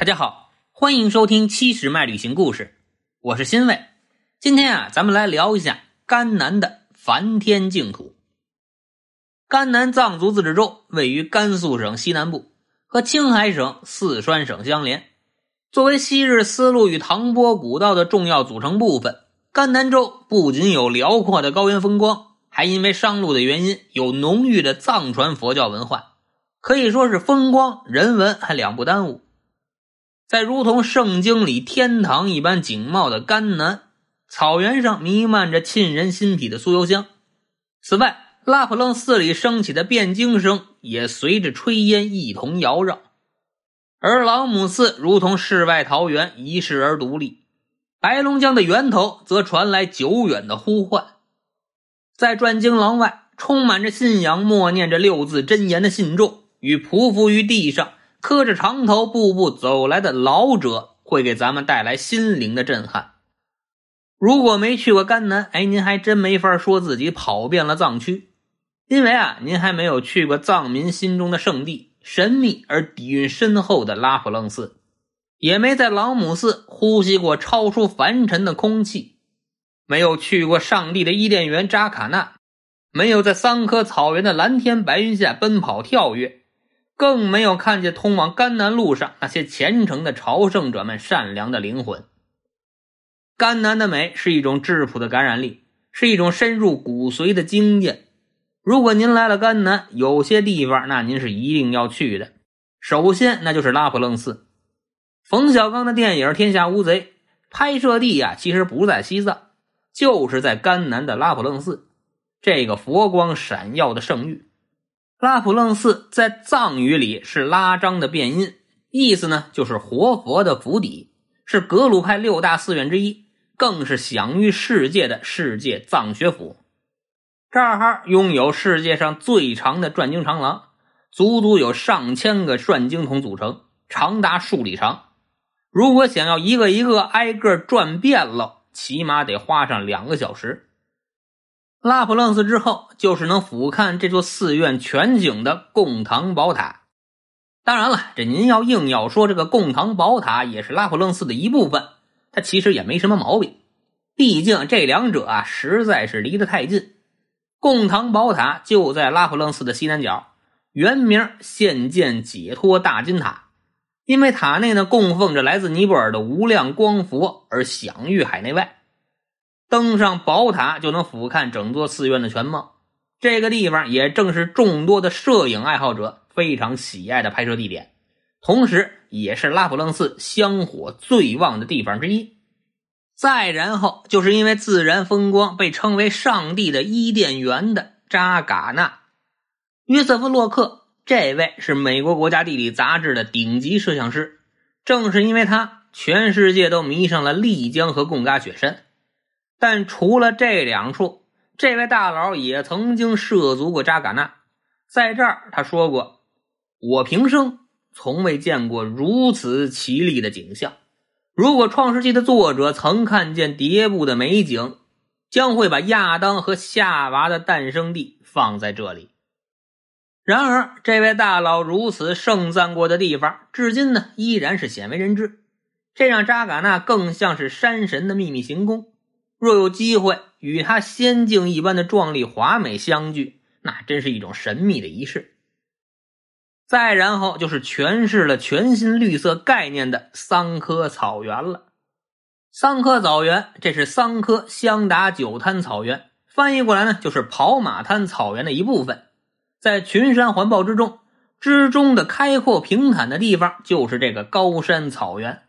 大家好，欢迎收听七十迈旅行故事，我是新卫。今天啊，咱们来聊一下甘南的梵天净土。甘南藏族自治州位于甘肃省西南部，和青海省、四川省相连。作为昔日丝路与唐波古道的重要组成部分，甘南州不仅有辽阔的高原风光，还因为商路的原因，有浓郁的藏传佛教文化，可以说是风光人文还两不耽误。在如同圣经里天堂一般景貌的甘南草原上，弥漫着沁人心脾的酥油香。此外，拉卜楞寺里升起的辩经声也随着炊烟一同缭绕。而老姆寺如同世外桃源，遗世而独立。白龙江的源头则传来久远的呼唤。在转经廊外，充满着信仰、默念着六字真言的信众与匍匐于地上。磕着长头步步走来的老者，会给咱们带来心灵的震撼。如果没去过甘南，哎，您还真没法说自己跑遍了藏区，因为啊，您还没有去过藏民心中的圣地、神秘而底蕴深厚的拉卜楞寺，也没在朗姆寺呼吸过超出凡尘的空气，没有去过上帝的伊甸园扎卡纳，没有在桑科草原的蓝天白云下奔跑跳跃。更没有看见通往甘南路上那些虔诚的朝圣者们善良的灵魂。甘南的美是一种质朴的感染力，是一种深入骨髓的经验。如果您来了甘南，有些地方那您是一定要去的。首先，那就是拉卜楞寺。冯小刚的电影《天下无贼》拍摄地呀，其实不在西藏，就是在甘南的拉卜楞寺，这个佛光闪耀的圣域。拉卜楞寺在藏语里是拉章的变音，意思呢就是活佛的府邸，是格鲁派六大寺院之一，更是享誉世界的世界藏学府。这儿拥有世界上最长的转经长廊，足足有上千个转经筒组成，长达数里长。如果想要一个一个挨个转遍了，起码得花上两个小时。拉卜楞寺之后，就是能俯瞰这座寺院全景的贡唐宝塔。当然了，这您要硬要说这个贡唐宝塔也是拉卜楞寺的一部分，它其实也没什么毛病。毕竟这两者啊，实在是离得太近。贡唐宝塔就在拉卜楞寺的西南角，原名现见解脱大金塔，因为塔内呢供奉着来自尼泊尔的无量光佛，而享誉海内外。登上宝塔就能俯瞰整座寺院的全貌，这个地方也正是众多的摄影爱好者非常喜爱的拍摄地点，同时也是拉卜楞寺香火最旺的地方之一。再然后，就是因为自然风光被称为“上帝的伊甸园”的扎尕那。约瑟夫·洛克这位是美国国家地理杂志的顶级摄像师，正是因为他，全世界都迷上了丽江和贡嘎雪山。但除了这两处，这位大佬也曾经涉足过扎尕那。在这儿，他说过：“我平生从未见过如此绮丽的景象。如果《创世纪》的作者曾看见迭部的美景，将会把亚当和夏娃的诞生地放在这里。”然而，这位大佬如此盛赞过的地方，至今呢依然是鲜为人知。这让扎尕那更像是山神的秘密行宫。若有机会与他仙境一般的壮丽华美相聚，那真是一种神秘的仪式。再然后就是诠释了全新绿色概念的桑科草原了。桑科草原，这是桑科香达九滩草原，翻译过来呢就是跑马滩草原的一部分。在群山环抱之中，之中的开阔平坦的地方就是这个高山草原。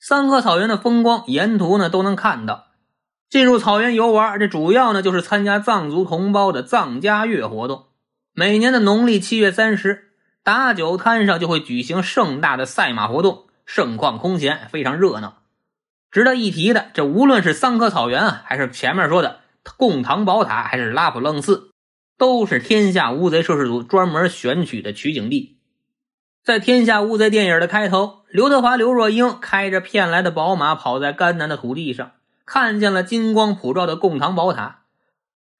桑科草原的风光，沿途呢都能看到。进入草原游玩，这主要呢就是参加藏族同胞的藏家月活动。每年的农历七月三十，打酒滩上就会举行盛大的赛马活动，盛况空前，非常热闹。值得一提的，这无论是桑科草原啊，还是前面说的贡唐宝塔，还是拉卜楞寺，都是天下无贼摄制组专门选取的取景地。在《天下无贼》电影的开头，刘德华、刘若英开着骗来的宝马跑在甘南的土地上。看见了金光普照的贡堂宝塔，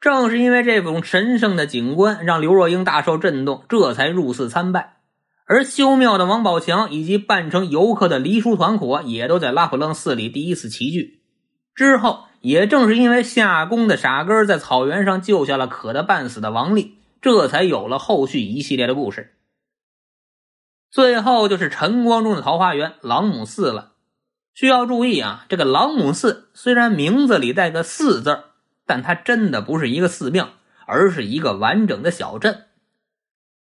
正是因为这种神圣的景观，让刘若英大受震动，这才入寺参拜。而修庙的王宝强以及扮成游客的黎叔团伙也都在拉普楞寺里第一次齐聚。之后，也正是因为夏宫的傻根在草原上救下了渴得半死的王丽，这才有了后续一系列的故事。最后就是晨光中的桃花源朗姆寺了。需要注意啊，这个朗姆寺虽然名字里带个“寺”字但它真的不是一个寺庙，而是一个完整的小镇。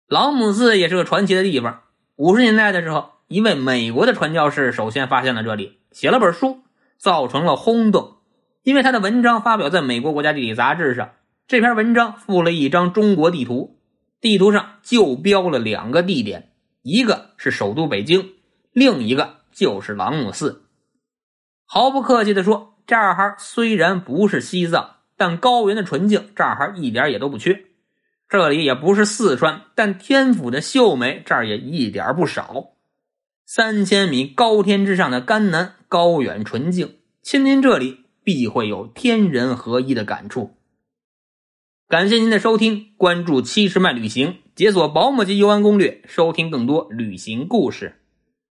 朗姆寺也是个传奇的地方。五十年代的时候，一位美国的传教士首先发现了这里，写了本书，造成了轰动。因为他的文章发表在美国国家地理杂志上，这篇文章附了一张中国地图，地图上就标了两个地点，一个是首都北京，另一个就是朗姆寺。毫不客气地说，这儿哈虽然不是西藏，但高原的纯净这儿哈一点也都不缺。这里也不是四川，但天府的秀美这儿也一点不少。三千米高天之上的甘南，高远纯净，亲临这里必会有天人合一的感触。感谢您的收听，关注七十迈旅行，解锁保姆级游玩攻略，收听更多旅行故事。